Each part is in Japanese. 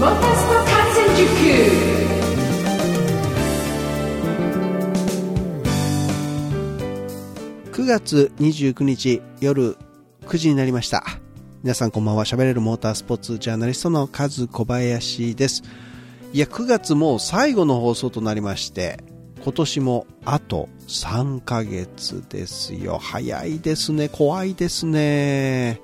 9月29日夜9時になりました。皆さんこんばんは。喋れるモータースポーツジャーナリストのカズ小林です。いや、9月もう最後の放送となりまして、今年もあと3ヶ月ですよ。早いですね。怖いですね。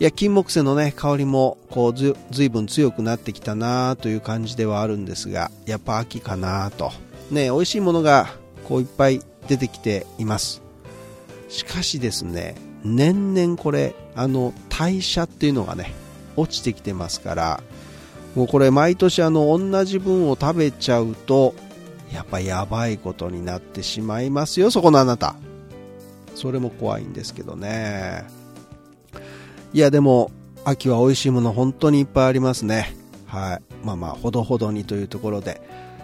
いや、金木犀のね、香りも、こうず、ずいぶん強くなってきたなという感じではあるんですが、やっぱ秋かなと。ね、美味しいものが、こういっぱい出てきています。しかしですね、年々これ、あの、代謝っていうのがね、落ちてきてますから、もうこれ毎年あの、同じ分を食べちゃうと、やっぱやばいことになってしまいますよ、そこのあなた。それも怖いんですけどね。いや、でも、秋は美味しいもの本当にいっぱいありますね。はい。まあまあ、ほどほどにというところで。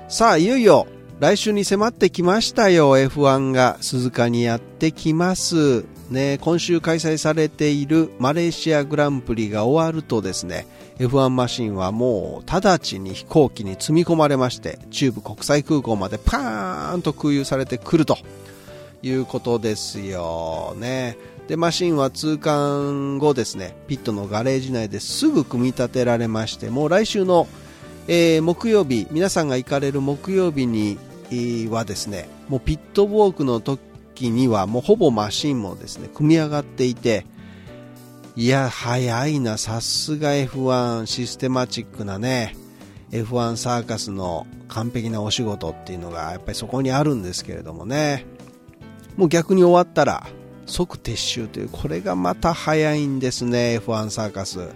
さあ、いよいよ、来週に迫ってきましたよ。F1 が鈴鹿にやってきます。ね、今週開催されているマレーシアグランプリが終わるとですね、F1 マシンはもう直ちに飛行機に積み込まれまして、中部国際空港までパーンと空輸されてくるということですよね。で、マシンは通関後ですね、ピットのガレージ内ですぐ組み立てられまして、もう来週のえー木曜日、皆さんが行かれる木曜日に、はですね、もうピットウォークの時にはもうほぼマシンもですね、組み上がっていて、いや、早いな、さすが F1 システマチックなね、F1 サーカスの完璧なお仕事っていうのがやっぱりそこにあるんですけれどもね、もう逆に終わったら即撤収という、これがまた早いんですね、F1 サーカス。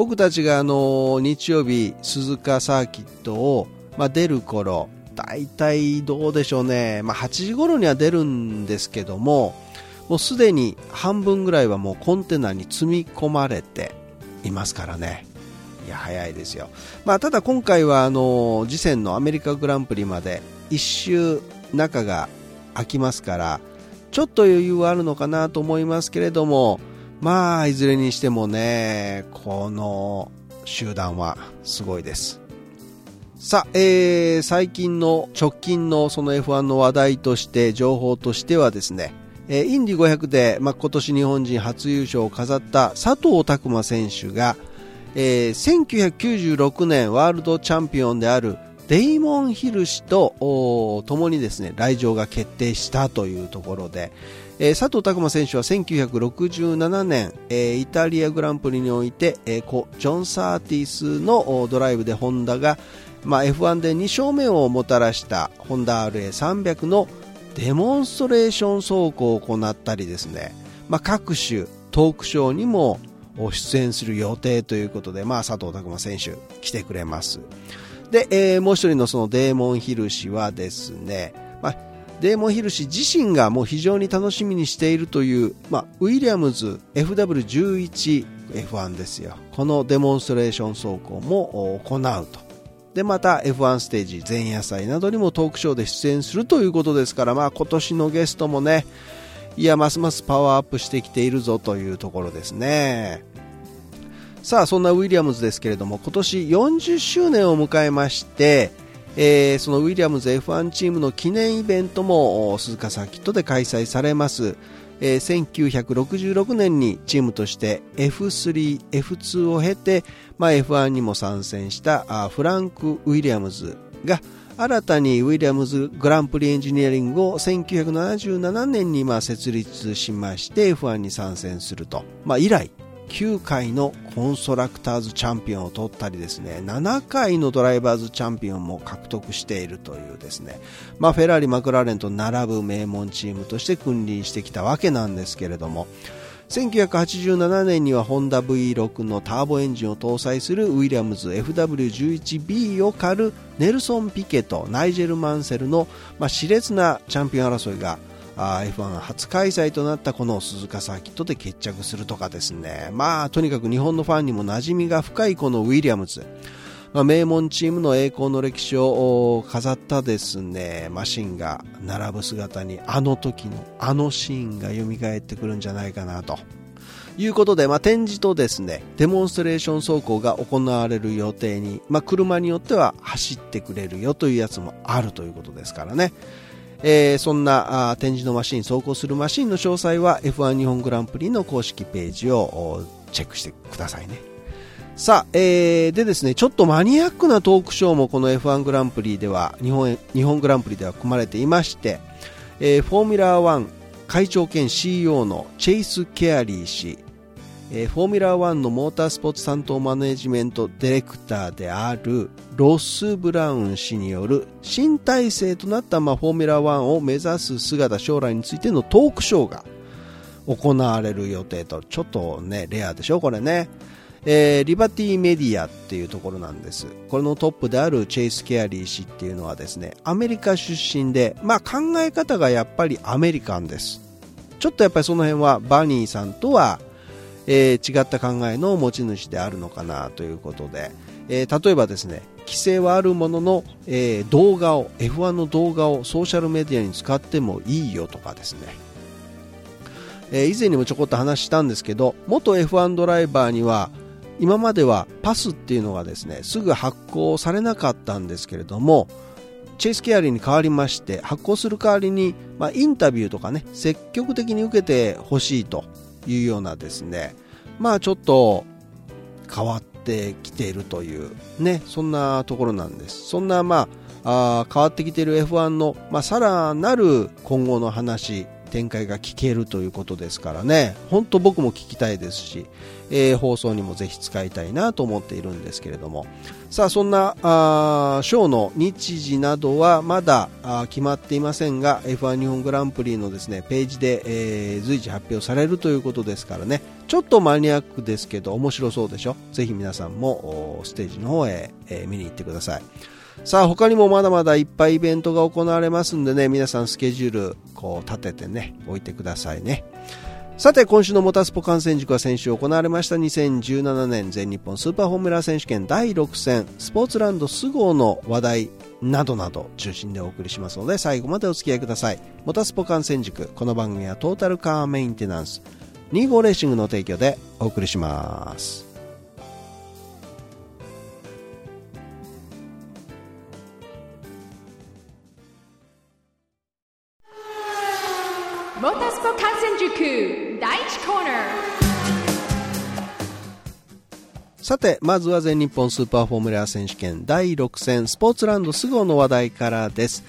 僕たちがあの日曜日鈴鹿サーキットを、まあ、出る頃大体どうでしょうね、まあ、8時頃には出るんですけどももうすでに半分ぐらいはもうコンテナに積み込まれていますからねいや早いですよ、まあ、ただ今回はあの次戦のアメリカグランプリまで1周中が空きますからちょっと余裕はあるのかなと思いますけれどもまあ、いずれにしてもね、この集団はすごいです。さあ、えー、最近の直近のその F1 の話題として、情報としてはですね、えーインディ500で、まあ、今年日本人初優勝を飾った佐藤拓磨選手が、えー1996年ワールドチャンピオンであるデイモン・ヒル氏とおー共にですね来場が決定したというところで、えー佐藤拓磨選手は1967年、えーイタリアグランプリにおいて、えー故ジョン・サーティスのドライブでホンダが、まあ、F1 で2勝目をもたらしたホンダ RA300 のデモンストレーション走行を行ったりですね、まあ、各種トークショーにも出演する予定ということで、まあ、佐藤拓磨選手来てくれます。で、えーもう一人のそのデーモン・ヒル氏はですね、まあ、デーモン・ヒル氏自身がもう非常に楽しみにしているという、まあ、ウィリアムズ FW11F1 ですよ。このデモンストレーション走行も行うと。で、また F1 ステージ前夜祭などにもトークショーで出演するということですから、まあ今年のゲストもね、いや、ますますパワーアップしてきているぞというところですね。さあ、そんなウィリアムズですけれども、今年40周年を迎えまして、えーそのウィリアムズ F1 チームの記念イベントも鈴鹿サーキットで開催されます。えー1966年にチームとして F3、F2 を経て、まあ、F1 にも参戦したあフランク・ウィリアムズが新たにウィリアムズグランプリエンジニアリングを1977年にまあ設立しまして F1 に参戦すると、まあ、以来9回のコンストラクターズチャンピオンを取ったりですね7回のドライバーズチャンピオンも獲得しているというですね、まあ、フェラーリ、マクラーレンと並ぶ名門チームとして君臨してきたわけなんですけれども1987年にはホンダ V6 のターボエンジンを搭載するウィリアムズ FW11B を狩るネルソン・ピケとナイジェル・マンセルの、まあ、熾烈なチャンピオン争いが F1 初開催となったこの鈴鹿サーキットで決着するとかですね。まあとにかく日本のファンにも馴染みが深いこのウィリアムズ、名門チームの栄光の歴史を飾ったですね。マシンが並ぶ姿にあの時のあのシーンが蘇ってくるんじゃないかなと。いうことで、まあ、展示とですね、デモンストレーション走行が行われる予定に、まあ、車によっては走ってくれるよというやつもあるということですからね。えー、そんなあ展示のマシン、走行するマシンの詳細は F1 日本グランプリの公式ページをチェックしてくださいね。さあ、えー、でですね、ちょっとマニアックなトークショーもこの F1 グランプリでは、日本日本グランプリでは組まれていまして、えー、フォーミュラー1会長兼 CEO のチェイス・ケアリー氏、えー、フォーミュラー1のモータースポーツ担当マネジメントディレクターであるロス・ブラウン氏による新体制となった、まあ、フォーミュラー1を目指す姿将来についてのトークショーが行われる予定とちょっとねレアでしょこれねえー、リバティメディアっていうところなんです。これのトップであるチェイス・ケアリー氏っていうのはですね、アメリカ出身で、まあ考え方がやっぱりアメリカンです。ちょっとやっぱりその辺はバーニーさんとは、えー、違った考えの持ち主であるのかなということで、えー、例えばですね、規制はあるものの、えー、動画を、F1 の動画をソーシャルメディアに使ってもいいよとかですね、え以前にもちょこっと話したんですけど、元 F1 ドライバーには、今まではパスっていうのがですねすぐ発行されなかったんですけれどもチェイスケアリーに変わりまして発行する代わりに、まあ、インタビューとかね積極的に受けてほしいというようなですねまあちょっと変わってきているというねそんなところなんです。そんなまああ変わってきている F1 の、まあ、さらなる今後の話展開が聞けるということですからね。本当僕も聞きたいですしえー、放送にもぜひ使いたいなと思っているんですけれども。さあそんなあショーの日時などはまだ決まっていませんが F1 日本グランプリのですねページで、えー、随時発表されるということですからね。ちょっとマニアックですけど面白そうでしょ？ぜひ皆さんもステージの方へ、えー、見に行ってください。さあ他にもまだまだいっぱいイベントが行われますんでね皆さんスケジュールこう立ててね置いてくださいねさて、今週のモタスポ観戦塾は先週行われました2017年全日本スーパーフォーミュラー選手権第6戦スポーツランドスゴーの話題などなど中心でお送りしますので最後までお付き合いください。モタスポ観戦塾、この番組はトータルカーメンテナンス25レーシングの提供でお送りします。さて、まずは全日本スーパーフォーミュラー選手権第6戦スポーツランド菅生の話題からです。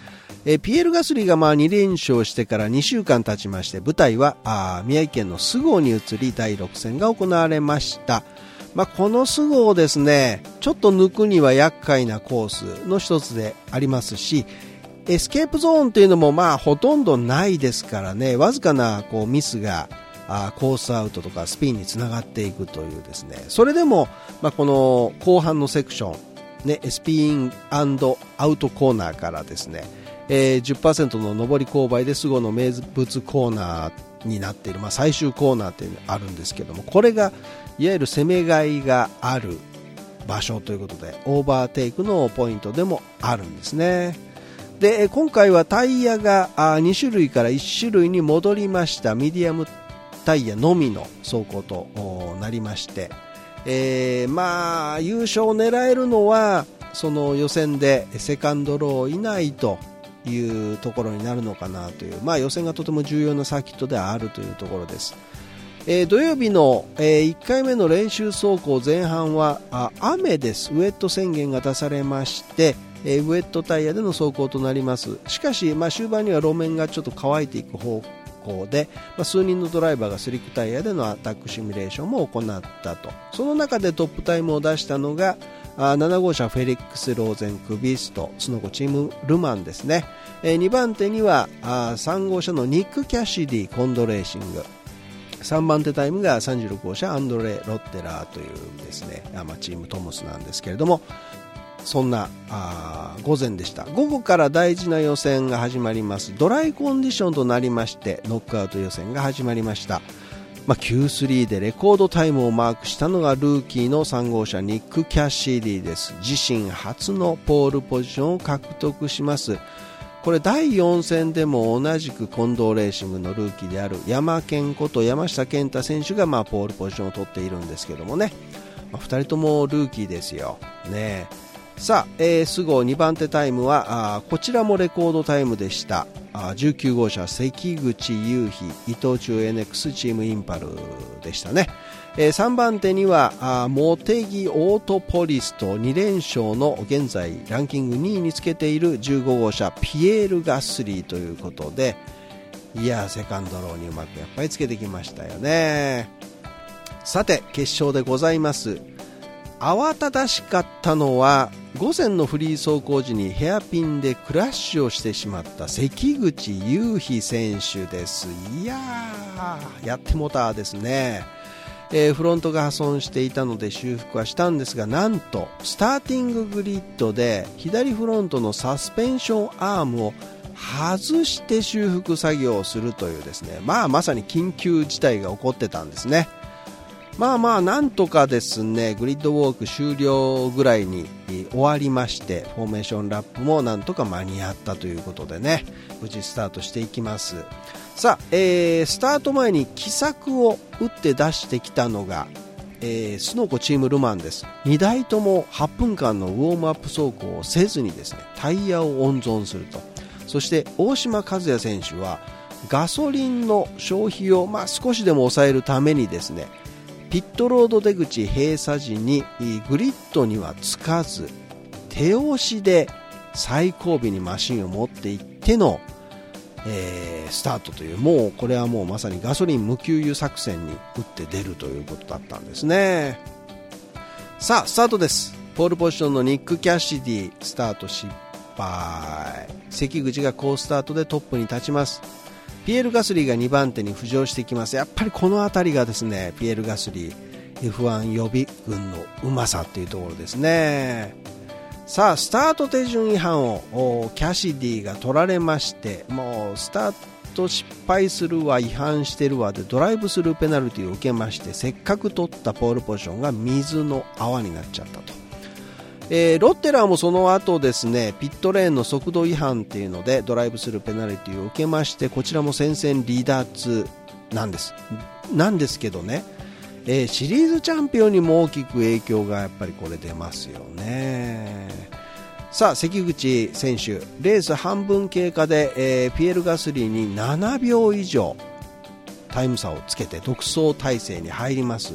えピエール・ガスリーがまあ2連勝してから2週間経ちまして舞台はあ宮城県の菅生に移り第6戦が行われました。まあ、この菅生ですねちょっと抜くには厄介なコースの一つでありますしエスケープゾーンというのもまあほとんどないですからね、わずかなこうミスがあコースアウトとかスピンにつながっていくというですね、それでも、まあ、この後半のセクション、ね、スピンアウトコーナーからですね、えー、10%の上り勾配でスゴの名物コーナーになっている、まあ、最終コーナーっていうのがあるんですけども、これがいわゆる攻めがいがある場所ということで、オーバーテイクのポイントでもあるんですね。で今回はタイヤが2種類から1種類に戻りましたミディアムタイヤのみの走行となりまして、えー、まあ優勝を狙えるのはその予選でセカンドロー以内というところになるのかなという、まあ、予選がとても重要なサーキットであるというところです。えー、土曜日の、えー、1回目の練習走行前半は雨です、ウェット宣言が出されまして、えー、ウェットタイヤでの走行となります。しかし、まあ、終盤には路面がちょっと乾いていく方向で、まあ、数人のドライバーがスリックタイヤでのアタックシミュレーションも行ったと。その中でトップタイムを出したのがあ7号車フェリックス・ローゼンクビストその後チームルマンですね、えー、2番手にはあ3号車のニック・キャシディコンドレーシング。3番手タイムが36号車アンドレ・ロッテラーというですね、まあ、チームトモスなんですけれども。そんな午前でした。午後から大事な予選が始まります。ドライコンディションとなりましてノックアウト予選が始まりました。まあ、Q3 でレコードタイムをマークしたのがルーキーの3号車ニック・キャッシーディです。自身初のポールポジションを獲得します。これ第4戦でも同じく近藤レーシングのルーキーである山健こと山下健太選手がまあポールポジションを取っているんですけどもね、まあ、2人ともルーキーですよ。ねえ。さあ、えー、スゴ2番手タイムはあこちらもレコードタイムでした。あ19号車関口雄飛伊藤忠 NX チームインパルでしたね、えー、3番手にはあモテギオートポリスと2連勝の現在ランキング2位につけている15号車ピエール・ガスリーということでいやセカンドローにうまくやっぱりつけてきましたよね。さて決勝でございます。慌ただしかったのは午前のフリー走行時にヘアピンでクラッシュをしてしまった関口雄飛選手です。いやーやってもたですね、えー、フロントが破損していたので修復はしたんですがなんとスターティンググリッドで左フロントのサスペンションアームを外して修復作業をするというですね。まあまさに緊急事態が起こってたんですね。まあまあなんとかですねグリッドウォーク終了ぐらいに終わりましてフォーメーションラップもなんとか間に合ったということでね無事スタートしていきます。さあ、えー、スタート前に奇策を打って出してきたのがえー、スノコチームルマンです。2台とも8分間のウォームアップ走行をせずにですねタイヤを温存すると。そして大島和也選手はガソリンの消費を、まあ、少しでも抑えるためにですねピットロード出口閉鎖時にグリッドにはつかず手押しで最後尾にマシンを持っていっての、えー、スタートというもうこれはもうまさにガソリン無給油作戦に打って出るということだったんですね。さあスタートです。ポールポジションのニック・キャシディスタート失敗。関口が好スタートでトップに立ちます。ピエール・ガスリーが2番手に浮上してきます。やっぱりこの辺りがですねピエール・ガスリー F1 予備軍のうまさっていうところですね。さあスタート手順違反をキャシディが取られましてもうスタート失敗するわ違反してるわでドライブスルーペナルティを受けましてせっかく取ったポールポジションが水の泡になっちゃったと。えー、ロッテラーもその後ですねピットレーンの速度違反っていうのでドライブスルーペナルティを受けましてこちらも戦線離脱なんです。なんですけどね、えー、シリーズチャンピオンにも大きく影響がやっぱりこれ出ますよね。さあ関口選手レース半分経過で、えー、ピエール・ガスリーに7秒以上タイム差をつけて独走体制に入ります。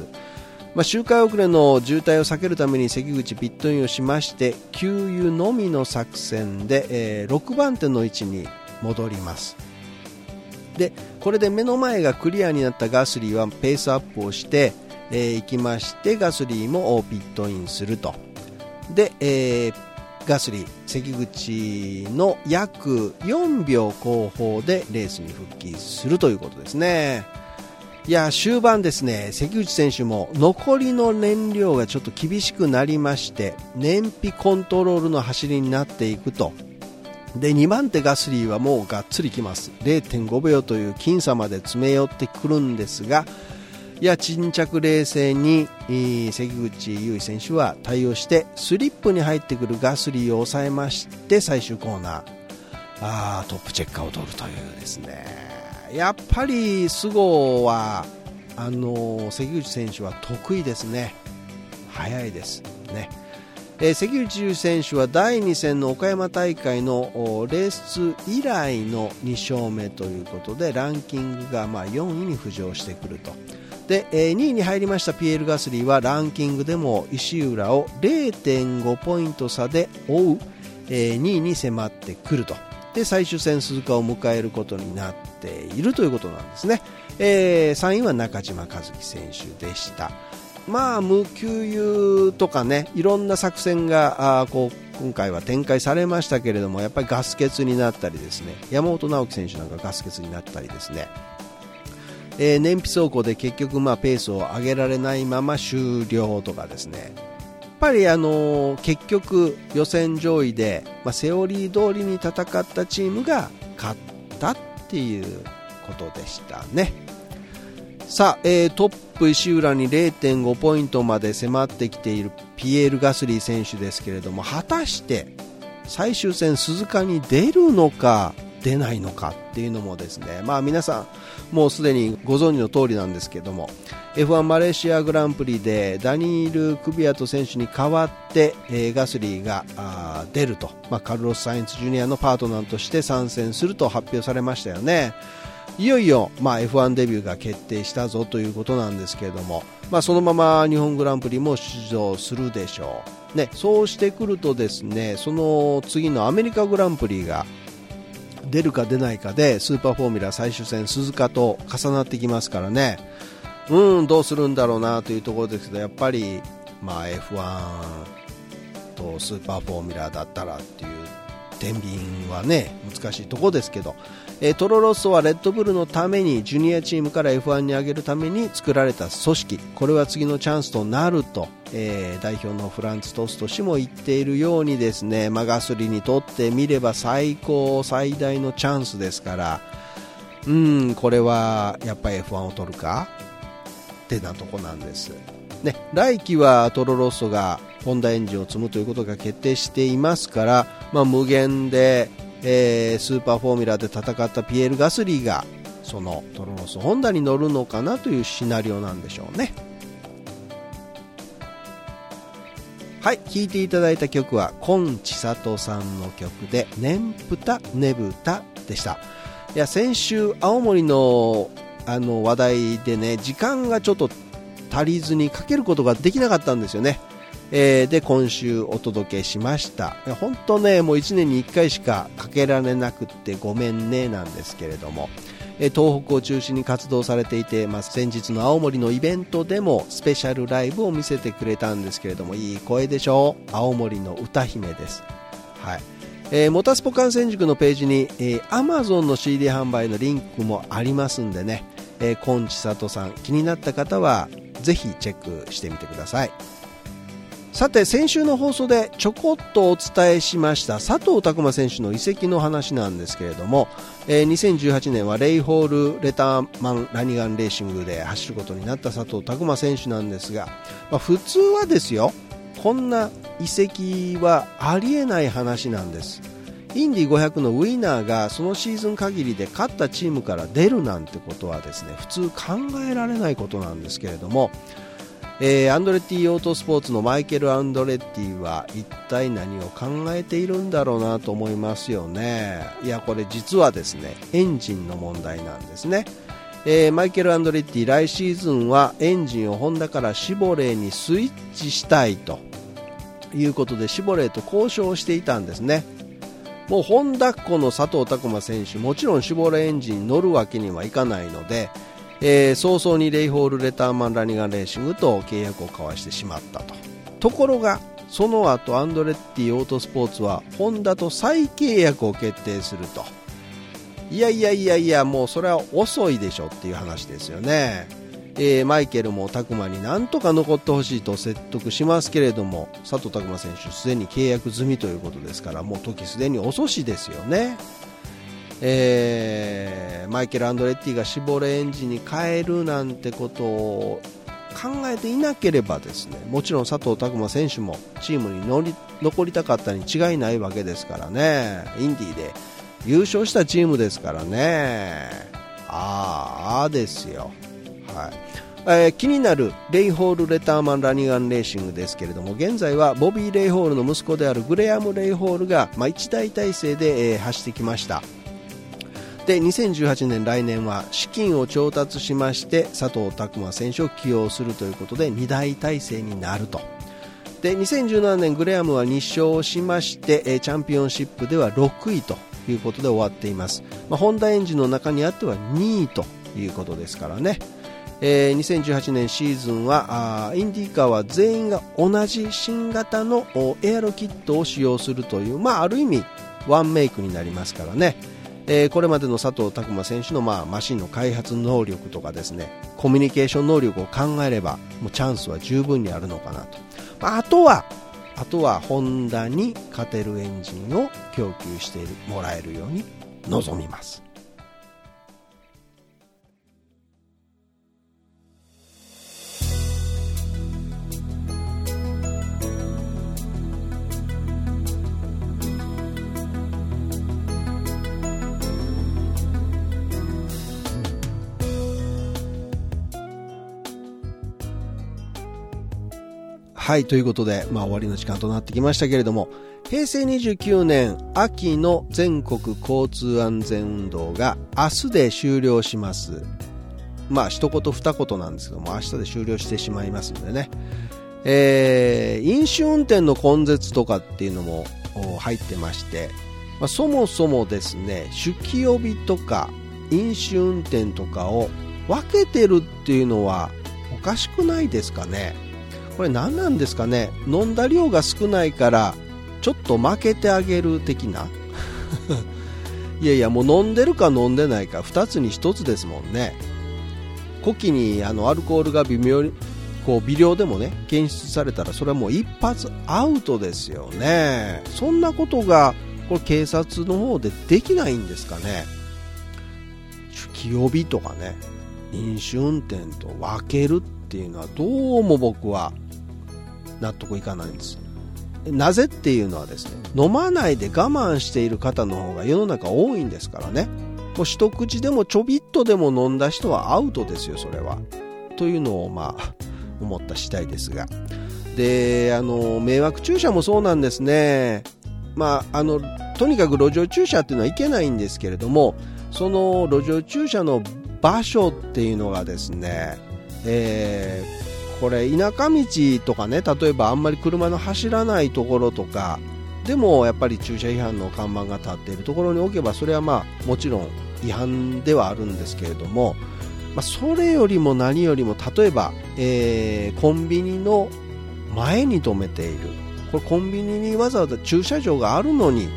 まあ、周回遅れの渋滞を避けるために関口ピットインをしまして給油のみの作戦で、えー、6番手の位置に戻ります。でこれで目の前がクリアになったガスリーはペースアップをして、えー、行きましてガスリーもピットインすると。で、えー、ガスリー関口の約4秒後方でレースに復帰するということですね。いや終盤ですね。関口選手も残りの燃料がちょっと厳しくなりまして燃費コントロールの走りになっていくと。で2番手ガスリーはもうがっつりきます。0.5秒という僅差まで詰め寄ってくるんですがいや沈着冷静に関口優衣選手は対応してスリップに入ってくるガスリーを抑えまして最終コーナー。あートップチェッカーを取るというですね。やっぱり菅生はあの関口選手は得意ですね、速いですね。えー、関口選手は第2戦の岡山大会のレース以来の2勝目ということでランキングがまあ4位に浮上してくると。で、えー、2位に入りましたピエール・ガスリーはランキングでも石浦を0.5ポイント差で追う、えー、2位に迫ってくると。で最終戦鈴鹿を迎えることになっているということなんですね、えー、3位は中島和樹選手でした。まあ無給油とかねいろんな作戦があこう今回は展開されましたけれどもやっぱりガス欠になったりですね山本直樹選手なんかガス欠になったりですね。えー、燃費走行で結局まあペースを上げられないまま終了とかですね。ぱりあの結局予選上位で、まあ、セオリー通りに戦ったチームが勝ったっていうことでしたね。さあ、えー、トップ石浦に0.5ポイントまで迫ってきているピエール・ガスリー選手ですけれども果たして最終戦鈴鹿に出るのか？出ないのかっていうのもですね、まあ皆さんもうすでにご存知の通りなんですけども、F1 マレーシアグランプリでダニール・クビアト選手に代わって、ガスリーが出ると、まあ、カルロス・サインツ・ジュニアのパートナーとして参戦すると発表されましたよね。いよいよ、まあ、F1 デビューが決定したぞということなんですけれども、まあ、そのまま日本グランプリも出場するでしょう、ね、そうしてくるとですねその次のアメリカグランプリが出るか出ないかでスーパーフォーミュラ最終戦鈴鹿と重なってきますからね。うんどうするんだろうなというところですけどやっぱり、まあ、F1 とスーパーフォーミュラだったらっていう天秤はね難しいところですけど。えー、トロロッソはレッドブルのためにジュニアチームから F1 に上げるために作られた組織。これは次のチャンスとなると、えー、代表のフランツ・トスト氏も言っているようにですね、まあ、ガスリにとってみれば最高最大のチャンスですから。うんこれはやっぱり F1 を取るか？ってなとこなんです。ね、来季はトロロッソがホンダエンジンを積むということが決定していますから、まあ、無限でえー、スーパーフォーミュラーで戦ったピエール・ガスリーがそのトロノス・ホンダに乗るのかなというシナリオなんでしょうね。はい聴いていただいた曲は今千里さんの曲で「ねんぷたねぶた」でした。いや先週青森のあの話題でね時間がちょっと足りずにかけることができなかったんですよね。えー、で今週お届けしました。本当ねもう1年に1回しかかけられなくってごめんねなんですけれども。東北を中心に活動されていて、まあ、先日の青森のイベントでもスペシャルライブを見せてくれたんですけれどもいい声でしょう。青森の歌姫です、はい。えー、モタスポ観戦塾のページに、えー、Amazon の CD 販売のリンクもありますんでね、えー、今千里さん気になった方はぜひチェックしてみてください。さて先週の放送でちょこっとお伝えしました佐藤拓磨選手の移籍の話なんですけれども、えー、2018年はレイホールレターマンラニガンレーシングで走ることになった佐藤拓磨選手なんですが、まあ、普通はですよこんな移籍はありえない話なんです。インディ500のウィナーがそのシーズン限りで勝ったチームから出るなんてことはですね普通考えられないことなんですけれどもえー、アンドレッティオートスポーツのマイケル・アンドレッティは一体何を考えているんだろうなと思いますよね。いやこれ実はですねエンジンの問題なんですね、えー、マイケル・アンドレッティ来シーズンはエンジンをホンダからシボレーにスイッチしたいと。いうことでシボレーと交渉していたんですね。もうホンダっ子の佐藤拓磨選手もちろんシボレーエンジンに乗るわけにはいかないのでえー、早々にレイホール・レターマン・ラニガン・レーシングと契約を交わしてしまったと。ところがその後アンドレッティオートスポーツはホンダと再契約を決定すると。いやいやいやいやもうそれは遅いでしょっていう話ですよね、えー、マイケルも拓磨になんとか残ってほしいと説得しますけれども佐藤拓磨選手すでに契約済みということですからもう時すでに遅しですよね。えマイケル・アンドレッティが絞れエンジンに変えるなんてことを考えていなければですねもちろん佐藤拓磨選手もチームに乗り残りたかったに違いないわけですからね。インディーで優勝したチームですからね。ああですよ、はい。えー、気になるレイホール・レターマン・ラニガン・レーシングですけれども現在はボビー・レイホールの息子であるグレアム・レイホールが、まあ、一大体制で、えー、走ってきました。で2018年来年は資金を調達しまして佐藤拓磨選手を起用するということで2大体制になると。で2017年グレアムは2勝しましてチャンピオンシップでは6位ということで終わっています、まあ、ホンダエンジンの中にあっては2位ということですからね。えー、2018年シーズンはあインディーカーは全員が同じ新型のエアロキットを使用するという、まあ、ある意味ワンメイクになりますからね、えー、これまでの佐藤拓磨選手の、まあ、マシンの開発能力とかですねコミュニケーション能力を考えればもうチャンスは十分にあるのかなと、まあ、あとはあとはホンダに勝てるエンジンを供給してもらえるように望みます。はい、ということで、まあ終わりの時間となってきましたけれども、平成29年秋の全国交通安全運動が明日で終了します。まあ一言二言なんですけども、明日で終了してしまいますんでね。えー、飲酒運転の根絶とかっていうのも入ってまして、まあ、そもそもですね、酒気帯びとか飲酒運転とかを分けてるっていうのはおかしくないですかね。これ何なんですかね？飲んだ量が少ないからちょっと負けてあげる的な？いやいやもう飲んでるか飲んでないか2つに1つですもんね。古希にあのアルコールが微妙にこう微量でもね検出されたらそれはもう一発アウトですよね。そんなことがこれ警察の方でできないんですかね？酒気帯びとかね飲酒運転と分けるっていうのはどうも僕は納得いかないんです。なぜっていうのはですね飲まないで我慢している方の方が世の中多いんですからね。もう一口でもちょびっとでも飲んだ人はアウトですよそれは。というのをまあ 思った次第ですが。であの迷惑駐車もそうなんですね。まああのとにかく路上駐車っていうのはいけないんですけれどもその路上駐車の場所っていうのがですね、えー、これ田舎道とかね例えばあんまり車の走らないところとかでもやっぱり駐車違反の看板が立っているところに置けばそれはまあもちろん違反ではあるんですけれども、まあ、それよりも何よりも例えば、えー、コンビニの前に止めている。これコンビニにわざわざ駐車場があるのに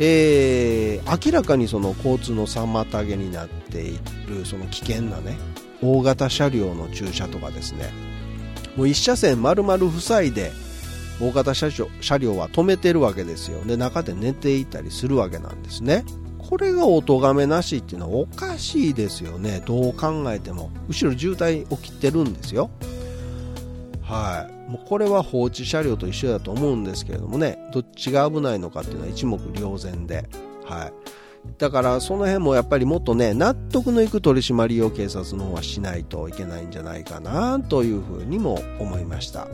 えー、明らかにその交通の妨げになっているその危険なね大型車両の駐車とかですね。もう一車線丸々塞いで大型車車両は止めてるわけですよで中で寝ていたりするわけなんですね。これがお咎めなしっていうのはおかしいですよね。どう考えても。後ろ渋滞起きてるんですよ。はい、もうこれは放置車両と一緒だと思うんですけれどもね。どっちが危ないのかっていうのは一目瞭然で、はい、だからその辺もやっぱりもっとね納得のいく取り締まりを警察の方はしないといけないんじゃないかなというふうにも思いました、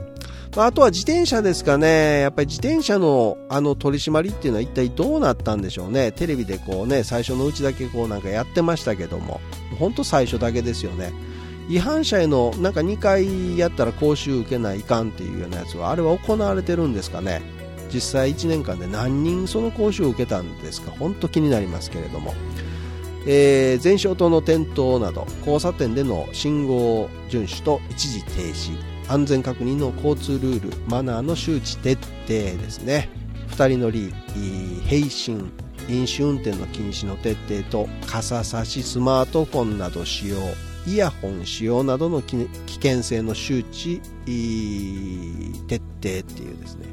まあ、あとは自転車ですかね。やっぱり自転車のあの取り締まりっていうのは一体どうなったんでしょうね。テレビでこうね最初のうちだけこうなんかやってましたけども。本当最初だけですよね。違反者へのなんか2回やったら講習受けないかんっていうようなやつはあれは行われてるんですかね。実際1年間で何人その講習を受けたんですか？本当気になりますけれども、えー、前照灯の点灯など交差点での信号遵守と一時停止安全確認の交通ルールマナーの周知徹底ですね。2人乗り平身飲酒運転の禁止の徹底と傘差しスマートフォンなど使用イヤホン使用などの危険性の周知徹底っていうですね。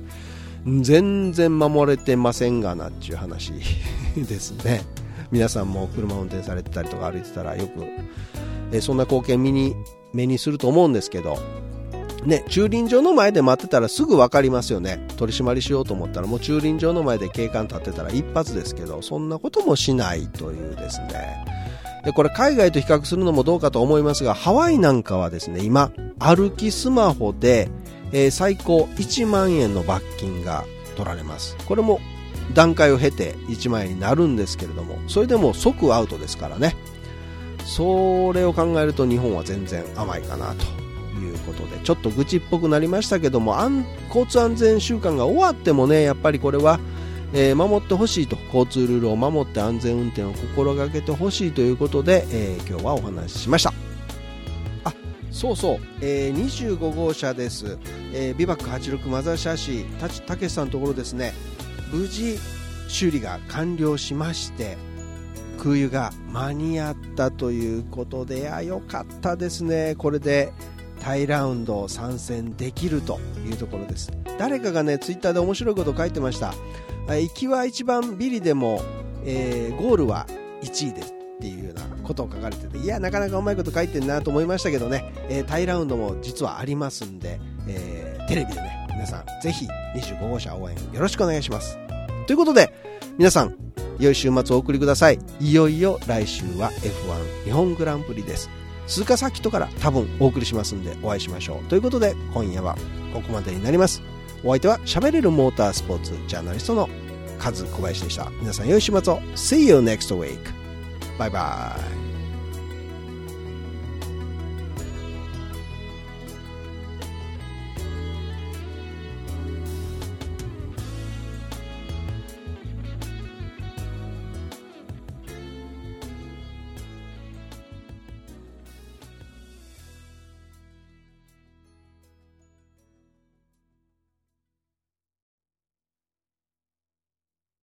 全然守れてませんがなっていう話ですね。皆さんも車運転されてたりとか歩いてたらよく、えそんな光景見に目にすると思うんですけどね、駐輪場の前で待ってたらすぐ分かりますよね。取り締まりしようと思ったらもう駐輪場の前で警官立ってたら一発ですけどそんなこともしないというですね。でこれ海外と比較するのもどうかと思いますがハワイなんかはですね今歩きスマホで、えー、最高1万円の罰金が取られます。これも段階を経て1万円になるんですけれどもそれでも即アウトですからね。それを考えると日本は全然甘いかなということでちょっと愚痴っぽくなりましたけども交通安全週間が終わってもねやっぱりこれはえー、守ってほしいと。交通ルールを守って安全運転を心がけてほしいということで、えー、今日はお話ししました。そうそう、えー、25号車です、えー、ビバック86マザーシャーシーたけしさんのところですね。無事修理が完了しまして空輸が間に合ったということであよかったですね。これでタイラウンド参戦できるというところです。誰かがねツイッターで面白いこと書いてました。行きは一番ビリでも、えー、ゴールは1位ですっていうようなことを書かれてていやなかなかうまいこと書いてるなと思いましたけどね、えー、タイラウンドも実はありますんで、えー、テレビでね皆さんぜひ25号車応援よろしくお願いします。ということで皆さん良い週末をお送りください。いよいよ来週は F1 日本グランプリです。鈴鹿サーキットから多分お送りしますんでお会いしましょう。ということで今夜はここまでになります。お相手は喋れるモータースポーツジャーナリストのカズ小林でした。皆さん良い週末を。See you next week. バイバイ